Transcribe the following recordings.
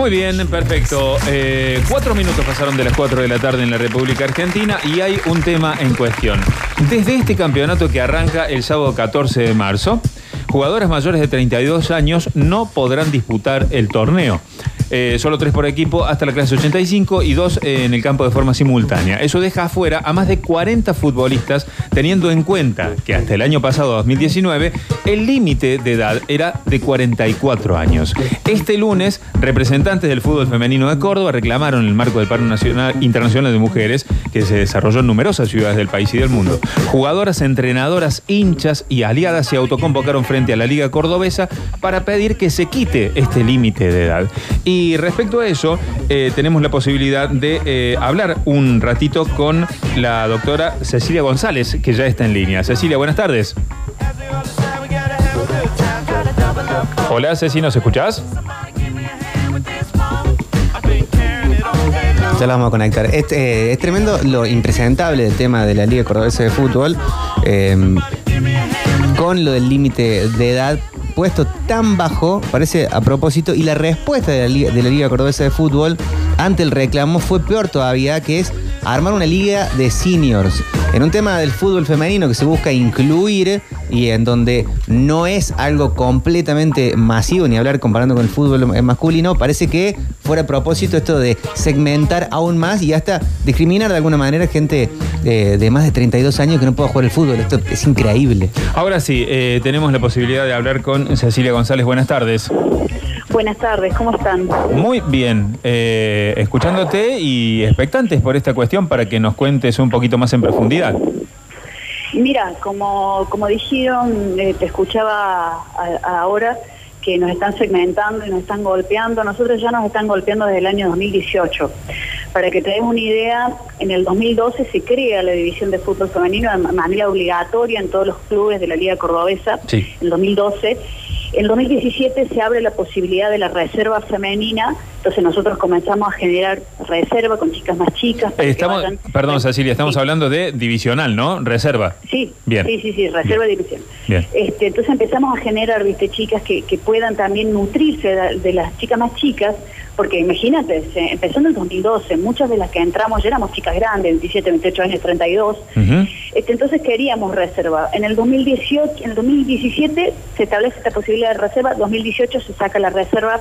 Muy bien, perfecto. Eh, cuatro minutos pasaron de las cuatro de la tarde en la República Argentina y hay un tema en cuestión. Desde este campeonato que arranca el sábado 14 de marzo, jugadores mayores de 32 años no podrán disputar el torneo. Eh, solo tres por equipo hasta la clase 85 y dos eh, en el campo de forma simultánea. Eso deja afuera a más de 40 futbolistas, teniendo en cuenta que hasta el año pasado, 2019, el límite de edad era de 44 años. Este lunes, representantes del fútbol femenino de Córdoba reclamaron el marco del paro nacional, internacional de mujeres que se desarrolló en numerosas ciudades del país y del mundo. Jugadoras, entrenadoras, hinchas y aliadas se autoconvocaron frente a la Liga Cordobesa para pedir que se quite este límite de edad. Y respecto a eso, eh, tenemos la posibilidad de eh, hablar un ratito con la doctora Cecilia González, que ya está en línea. Cecilia, buenas tardes. Hola, Ceci, ¿nos escuchás? Ya la vamos a conectar. Es, eh, tremendo lo impresentable del tema de la Liga Cordobesa de Fútbol, con lo del límite de edad puesto tan bajo, parece a propósito, y la respuesta de la, Liga, de la Liga Cordobesa de Fútbol ante el reclamo fue peor todavía, que es armar una liga de seniors. En un tema del fútbol femenino que se busca incluir y en donde no es algo completamente masivo, ni hablar comparando con el fútbol masculino, parece que fuera a propósito esto de segmentar aún más y hasta discriminar de alguna manera gente eh, de más de 32 años que no pueda jugar el fútbol. Esto es increíble. Ahora sí, eh, tenemos la posibilidad de hablar con Cecilia González. Buenas tardes. Buenas tardes, ¿cómo están? Muy bien, eh, escuchándote y expectantes por esta cuestión para que nos cuentes un poquito más en profundidad. Mira, como, como dijeron, eh, te escuchaba a- ahora que nos están segmentando y nos están golpeando. Nosotros ya nos están golpeando desde el año 2018. Para que te des una idea, en el 2012 se crea la división de fútbol femenino de manera obligatoria en todos los clubes de la Liga Cordobesa. Sí. En el 2012. En el 2017 se abre la posibilidad de la reserva femenina, entonces nosotros comenzamos a generar reserva con chicas más chicas. estamos, vayan- perdón, Cecilia, estamos Sí. hablando de divisional, ¿no? Reserva. Sí, Bien. sí, sí, sí, reserva de división. Bien. Este, entonces empezamos a generar, viste, chicas que, que puedan también nutrirse de, de las chicas más chicas, porque imagínate, se- empezó en el 2012, muchas de las que entramos ya éramos chicas grandes, 27, 28 años, 32. Ujú. Este, entonces queríamos reserva. En el 2018, en el 2017 se establece esta posibilidad de reserva, 2018 se saca la reserva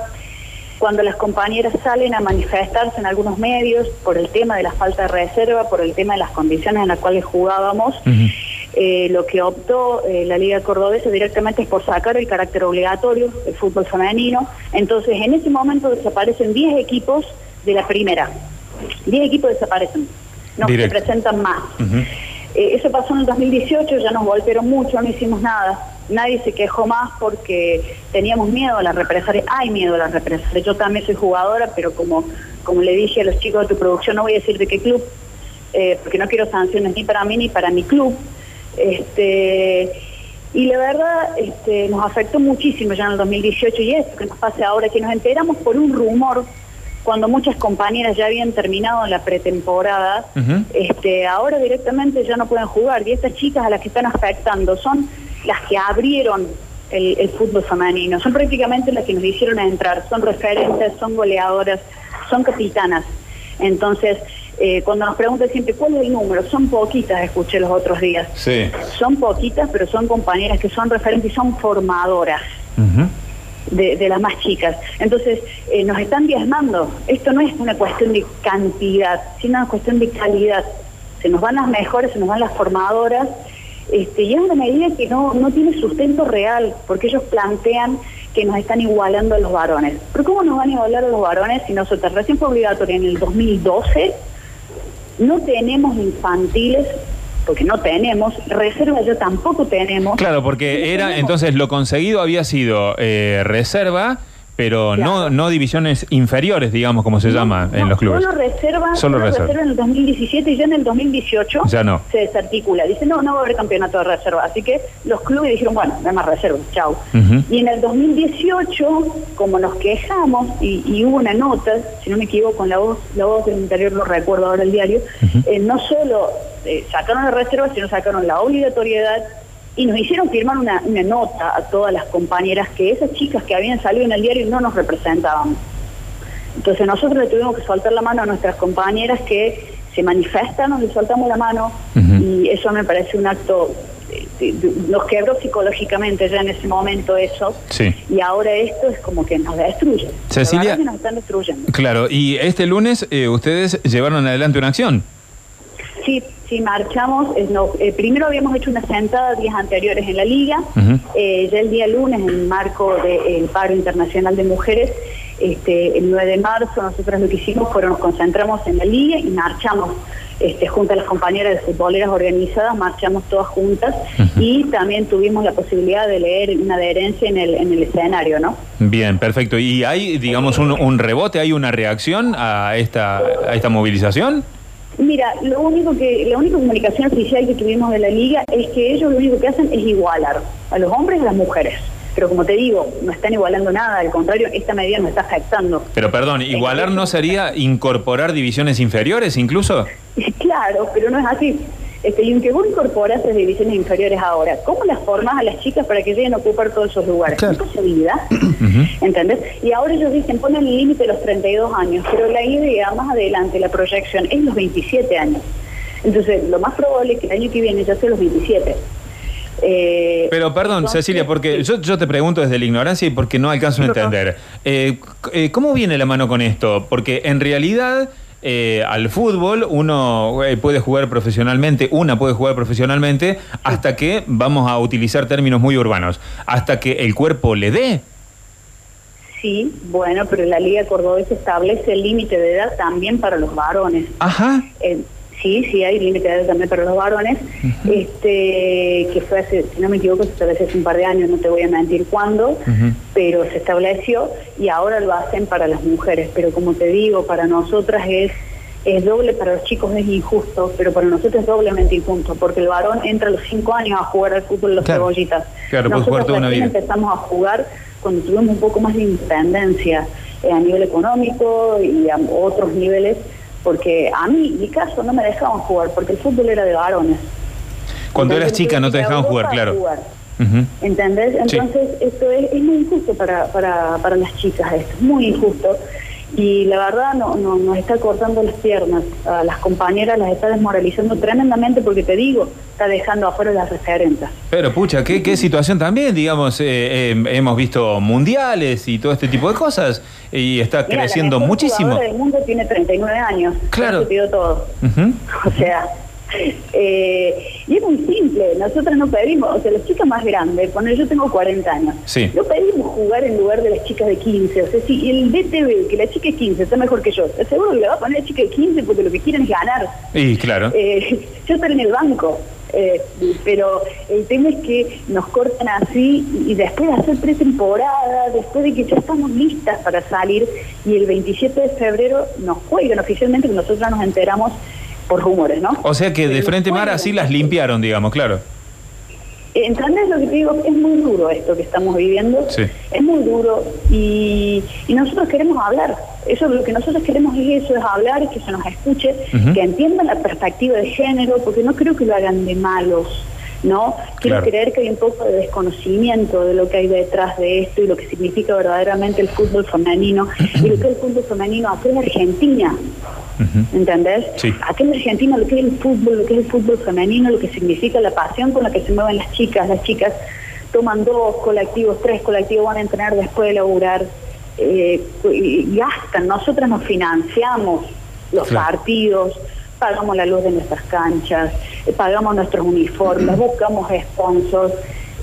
cuando las compañeras salen a manifestarse en algunos medios por el tema de la falta de reserva, por el tema de las condiciones en las cuales jugábamos, eh, lo que optó eh, la Liga Cordobesa directamente es por sacar el carácter obligatorio del fútbol femenino. Entonces, en ese momento desaparecen 10 equipos de la primera. 10 equipos desaparecen, no se presentan más. Eh, eso pasó en el 2018, ya nos golpearon mucho, no hicimos nada. Nadie se quejó más porque teníamos miedo a la represalia. Hay miedo a la represalia. Yo también soy jugadora, pero como, como le dije a los chicos de tu producción, no voy a decir de qué club, eh, porque no quiero sanciones ni para mí ni para mi club. Este, y la verdad este, nos afectó muchísimo ya en el 2018 y esto que nos pase ahora, que nos enteramos por un rumor cuando muchas compañeras ya habían terminado la pretemporada, este, ahora directamente ya no pueden jugar. Y estas chicas a las que están afectando son las que abrieron el, el fútbol femenino, son prácticamente las que nos hicieron entrar, son referentes, son goleadoras, son capitanas. Entonces, eh, cuando nos preguntan siempre cuál es el número, son poquitas, escuché los otros días. Sí. Son poquitas, pero son compañeras que son referentes y son formadoras de, de las más chicas. Entonces, eh, nos están diezmando. Esto no es una cuestión de cantidad, sino una cuestión de calidad. Se nos van las mejores, se nos van las formadoras, este, y es una medida que no, no tiene sustento real, porque ellos plantean que nos están igualando a los varones. Pero ¿cómo nos van a igualar a los varones si nosotros recién fue obligatoria en el 2012? No tenemos infantiles, porque no tenemos, reserva ya tampoco tenemos. Claro, porque era, entonces lo conseguido había sido eh, reserva, pero no, Claro. no divisiones inferiores, digamos, como se llama en los clubes. Solo reserva, Solo solo reserva. reserva en el 2017 y ya en el 2018 Ya no. se desarticula. Dice, no, no va a haber campeonato de reserva. Así que los clubes dijeron, bueno, no hay más reserva, chau. Ujú. Y en el 2018, como nos quejamos, y, y hubo una nota, si no me equivoco, en la voz, la voz del interior, no recuerdo ahora el diario, eh, no solo eh, sacaron la reserva, sino sacaron la obligatoriedad y nos hicieron firmar una, una nota a todas las compañeras que esas chicas que habían salido en el diario no nos representaban. Entonces nosotros le tuvimos que soltar la mano a nuestras compañeras que se manifestan, nos le soltamos la mano y eso me parece un acto nos quebró psicológicamente ya en ese momento eso. Sí. Y ahora esto es como que nos destruye. Cecilia- que nos están destruyendo. Claro, y este lunes eh, ustedes llevaron adelante una acción. Sí, sí, marchamos. eh, no, eh, primero habíamos hecho una sentada días anteriores en la liga. Eh, ya el día lunes, en el marco del paro internacional de mujeres, este, el 9 de marzo, nosotros lo que hicimos fue nos concentramos en la liga y marchamos. Este, junto a las compañeras de futboleras organizadas, marchamos todas juntas y también tuvimos la posibilidad de leer una adherencia en el, en el escenario, ¿no? Bien, perfecto. ¿Y hay, digamos, un, un rebote, hay una reacción a esta, a esta movilización? Mira, lo único que la única comunicación oficial que tuvimos de la liga es que ellos lo único que hacen es igualar a los hombres y a las mujeres. Pero como te digo, no están igualando nada, al contrario, esta medida nos está afectando. Pero perdón, ¿igualar no sería incorporar divisiones inferiores incluso? Claro, pero no es así. Este, y aunque vos incorporas las divisiones inferiores ahora, ¿cómo las formas a las chicas para que lleguen a ocupar todos esos lugares? Claro. ¿Qué posibilidad? ¿Entendés? Y ahora ellos dicen, ponen el límite de los 32 años, pero la idea más adelante, la proyección, es los 27 años. Entonces, lo más probable es que el año que viene ya sea los 27. Eh, Pero perdón, entonces, Cecilia, porque yo, yo te pregunto desde la ignorancia y porque no alcanzo a entender. Eh, eh, ¿Cómo viene la mano con esto? Porque en realidad eh, al fútbol uno eh, puede jugar profesionalmente, una puede jugar profesionalmente hasta que, vamos a utilizar términos muy urbanos, hasta que el cuerpo le dé. Sí, bueno, pero la Liga Cordobesa establece el límite de edad también para los varones. Ajá. Eh, sí, sí hay límite de edad también para los varones, este que fue hace, si no me equivoco, se estableció hace un par de años, no te voy a mentir cuándo, pero se estableció y ahora lo hacen para las mujeres. Pero como te digo, para nosotras es es doble, para los chicos es injusto, pero para nosotros es doblemente injusto, porque el varón entra a los cinco años a jugar al fútbol en los Claro. cebollitas. Claro, Nosotros una vida. empezamos a jugar cuando tuvimos un poco más de independencia eh, a nivel económico y a otros niveles, porque a mí, mi caso, no me dejaban jugar, porque el fútbol era de varones. Cuando eras chica no te dejaban jugar, claro. jugar. ¿Entendés? Sí. Entonces, esto es, es muy injusto para, para, para las chicas, esto es muy injusto. Y la verdad no, no, nos está cortando las piernas. A las compañeras las está desmoralizando tremendamente porque te digo, está dejando afuera las referentes. Pero pucha, ¿qué, qué situación también, digamos, eh, eh, hemos visto mundiales y todo este tipo de cosas y está Mira, creciendo la mejor muchísimo. del mundo tiene 39 años. Claro. Se todo. O sea, eh, y es muy simple, nosotros no pedimos, o sea, las chicas más grandes, cuando yo tengo 40 años, Sí. no pedimos jugar en lugar de las chicas de 15, o sea, si el DTV, que la chica de 15 está mejor que yo, seguro que le va a poner la chica de 15 porque lo que quieren es ganar. Y claro. Eh, yo estoy en el banco, eh, pero el tema es que nos cortan así y después de hacer pretemporada, después de que ya estamos listas para salir y el 27 de febrero nos juegan oficialmente, que nosotros nos enteramos por rumores, ¿no? O sea que de frente mar así las limpiaron, digamos, claro. ¿Entendés lo que te digo? Es muy duro esto que estamos viviendo. Sí. Es muy duro y, y nosotros queremos hablar. Eso lo que nosotros queremos es eso, es hablar, que se nos escuche, que entiendan la perspectiva de género, porque no creo que lo hagan de malos. ¿No? Quiero Claro. creer que hay un poco de desconocimiento de lo que hay detrás de esto y lo que significa verdaderamente el fútbol femenino y lo que es el fútbol femenino aquí en Argentina. ¿Entendés? Sí. Aquí en Argentina lo que es el fútbol, lo que es el fútbol femenino, lo que significa la pasión con la que se mueven las chicas. Las chicas toman dos colectivos, tres colectivos, van a entrenar después de laburar, eh, y gastan. Nosotras nos financiamos los Claro. partidos, pagamos la luz de nuestras canchas, pagamos nuestros uniformes, buscamos sponsors.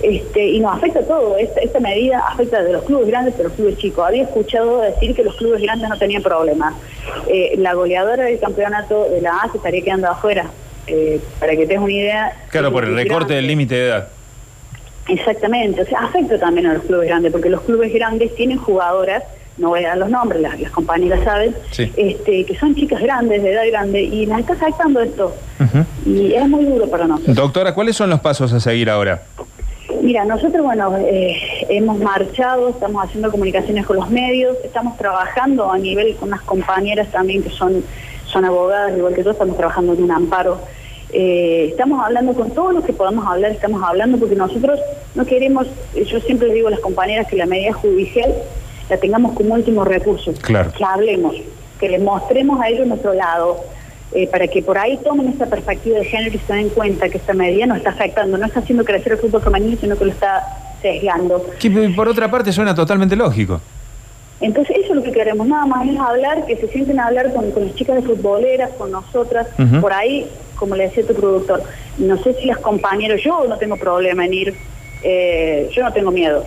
Este, y nos afecta todo, esta, esta medida afecta de los clubes grandes pero los clubes chicos. Había escuchado decir que los clubes grandes no tenían problemas. Eh, la goleadora del campeonato de la A se estaría quedando afuera. Eh, para que te des una idea. Claro, por el recorte del límite de edad. Exactamente, o sea, afecta también a los clubes grandes, porque los clubes grandes tienen jugadoras, no voy a dar los nombres, las, las compañeras saben, Sí. este, que son chicas grandes, de edad grande, y nos está afectando esto. Y es muy duro para nosotros. Doctora, ¿cuáles son los pasos a seguir ahora? Mira, nosotros, bueno, eh, hemos marchado, estamos haciendo comunicaciones con los medios, estamos trabajando a nivel con unas compañeras también que son, son abogadas, igual que yo, estamos trabajando en un amparo. Eh, estamos hablando con todos los que podamos hablar, estamos hablando porque nosotros no queremos, yo siempre les digo a las compañeras que la medida judicial la tengamos como último recurso. Claro. Que hablemos, que les mostremos a ellos nuestro lado, eh, para que por ahí tomen esta perspectiva de género y se den cuenta que esta medida no está afectando, no está haciendo crecer el fútbol femenino, sino que lo está sesgando. Que por otra parte suena totalmente lógico. Entonces eso es lo que queremos, nada más es hablar, que se sienten a hablar con, las chicas de futboleras, con nosotras, por ahí, como le decía tu productor, no sé si las compañeras, yo no tengo problema en ir, eh, yo no tengo miedo,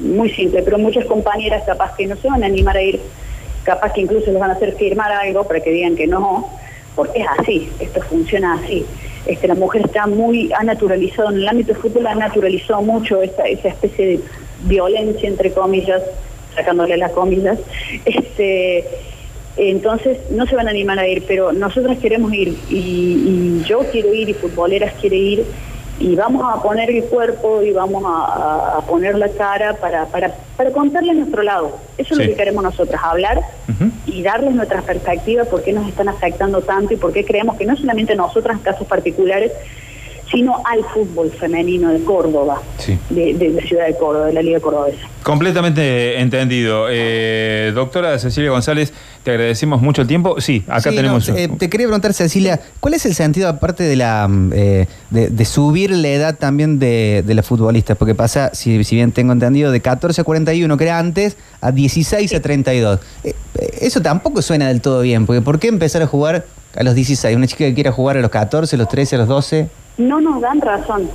muy simple, pero muchas compañeras capaz que no se van a animar a ir, capaz que incluso les van a hacer firmar algo para que digan que no, porque es así, esto funciona así. Este, la mujer está muy, ha naturalizado, en el ámbito de fútbol ha naturalizado mucho esa, esa especie de violencia, entre comillas, sacándole las comillas, este, entonces no se van a animar a ir, pero nosotros queremos ir y yo quiero ir y futboleras quiere ir y vamos a poner el cuerpo y vamos a, a poner la cara para, para, para contarle nuestro lado. Eso es Sí. lo que queremos nosotros, hablar y darles nuestra perspectiva, por qué nos están afectando tanto y por qué creemos que no solamente nosotras en casos particulares, sino al fútbol femenino de Córdoba, Sí. de, de la ciudad de Córdoba, de la Liga Cordobesa. Completamente entendido. Eh, doctora Cecilia González, te agradecemos mucho el tiempo. Sí, acá Sí, tenemos... no, eh, te quería preguntar, Cecilia, ¿cuál es el sentido, aparte de la mm, eh, de, de subir la edad también de, de las futbolistas? Porque pasa, si, si bien tengo entendido, de 14 a 41, que era antes, a 16 a 32. Eh, eh, eso tampoco suena del todo bien, porque ¿por qué empezar a jugar a los 16? Una chica que quiera jugar a los 14, a los 13, a los 12. No nos dan razón.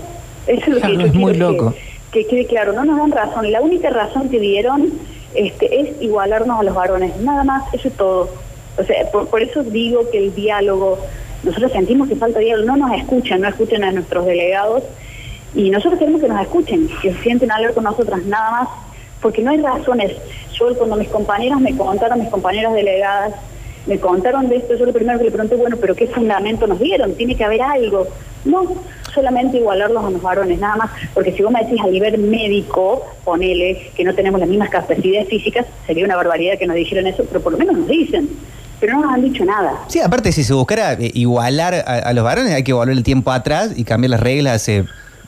Eso es lo que Claro, yo es muy quiero que- loco. Que, quede claro, no nos dan razón. La única razón que dieron este, es igualarnos a los varones. Nada más, eso es todo. O sea, por, por eso digo que el diálogo, nosotros sentimos que falta diálogo, no nos escuchan, no escuchan a nuestros delegados y nosotros queremos que nos escuchen, que se sienten a hablar con nosotras, nada más, porque no hay razones. Yo cuando mis compañeras me contaron, mis compañeras delegadas, me contaron de esto, yo lo primero que le pregunté, bueno, pero ¿qué fundamento nos dieron? Tiene que haber algo. No, solamente igualarlos a los varones, nada más. Porque si vos me decís a nivel médico, ponele que no tenemos las mismas capacidades físicas, sería una barbaridad que nos dijeran eso, pero por lo menos nos dicen. Pero no nos han dicho nada. Sí, aparte, si se buscara eh, igualar a, a los varones, hay que volver el tiempo atrás y cambiar las reglas hace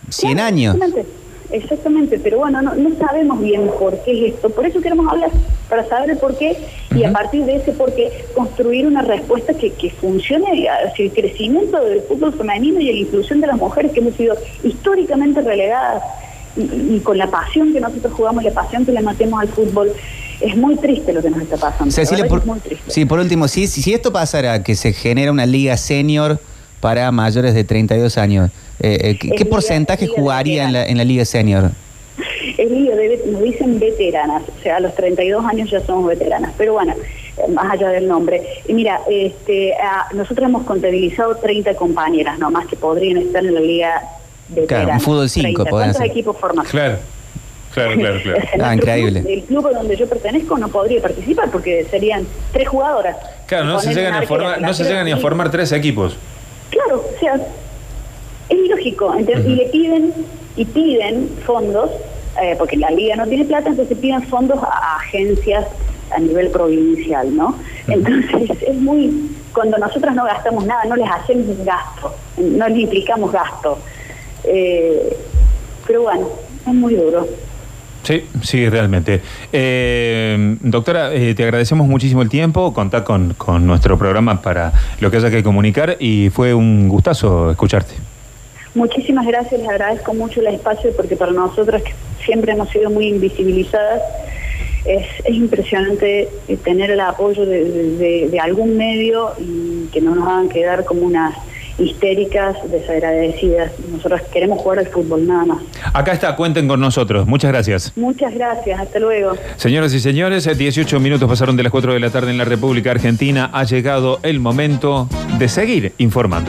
100 Claro, años. Exactamente, exactamente, pero bueno, no, no sabemos bien por qué es esto, por eso queremos hablar, para saber el por qué y a partir de ese por qué construir una respuesta que, que funcione hacia el crecimiento del fútbol femenino y la inclusión de las mujeres que hemos sido históricamente relegadas y, y con la pasión que nosotros jugamos y la pasión que le matemos al fútbol. Es muy triste lo que nos está pasando. la Cecilia, verdad por, que es muy triste. sí, por último, si, si esto pasara, que se genera una liga senior para mayores de 32 años, eh, eh, ¿qué, liga- porcentaje liga de jugaría en la, en la liga senior? Es lío de, nos dicen veteranas, o sea, a los 32 años ya somos veteranas, pero bueno, eh, más allá del nombre. Y mira, este, nosotros hemos contabilizado 30 compañeras nomás que podrían estar en la liga veterana. un fútbol cinco 30. podrían ¿Cuántos ser. equipos forman? Claro, claro, claro, claro. Ah, increíble. club, el club donde yo pertenezco no podría participar porque serían tres jugadoras. Claro, no se, llegan a formar, no se llegan ni a formar tres equipos. Claro, o sea, es ilógico. Entonces, Y le piden, y piden fondos, eh, porque la liga no tiene plata, entonces piden fondos a, a agencias a nivel provincial, ¿no? Entonces es muy, cuando nosotros no gastamos nada, no les hacemos un gasto, no les implicamos gasto. Eh, pero bueno, es muy duro. Sí, sí, realmente. Eh, doctora, eh, te agradecemos muchísimo el tiempo, contá con, con nuestro programa para lo que haya que comunicar y fue un gustazo escucharte. Muchísimas gracias, les agradezco mucho el espacio porque para nosotras que siempre hemos sido muy invisibilizadas, es, es impresionante eh, tener el apoyo de, algún medio y que no nos hagan quedar como unas histéricas, desagradecidas. Nosotros queremos jugar al fútbol, nada más. Acá está, cuenten con nosotros. Muchas gracias. Muchas gracias, hasta luego. Señoras y señores, eh, 18 minutos pasaron de las 4 de la tarde en la República Argentina. Ha llegado el momento de seguir informando.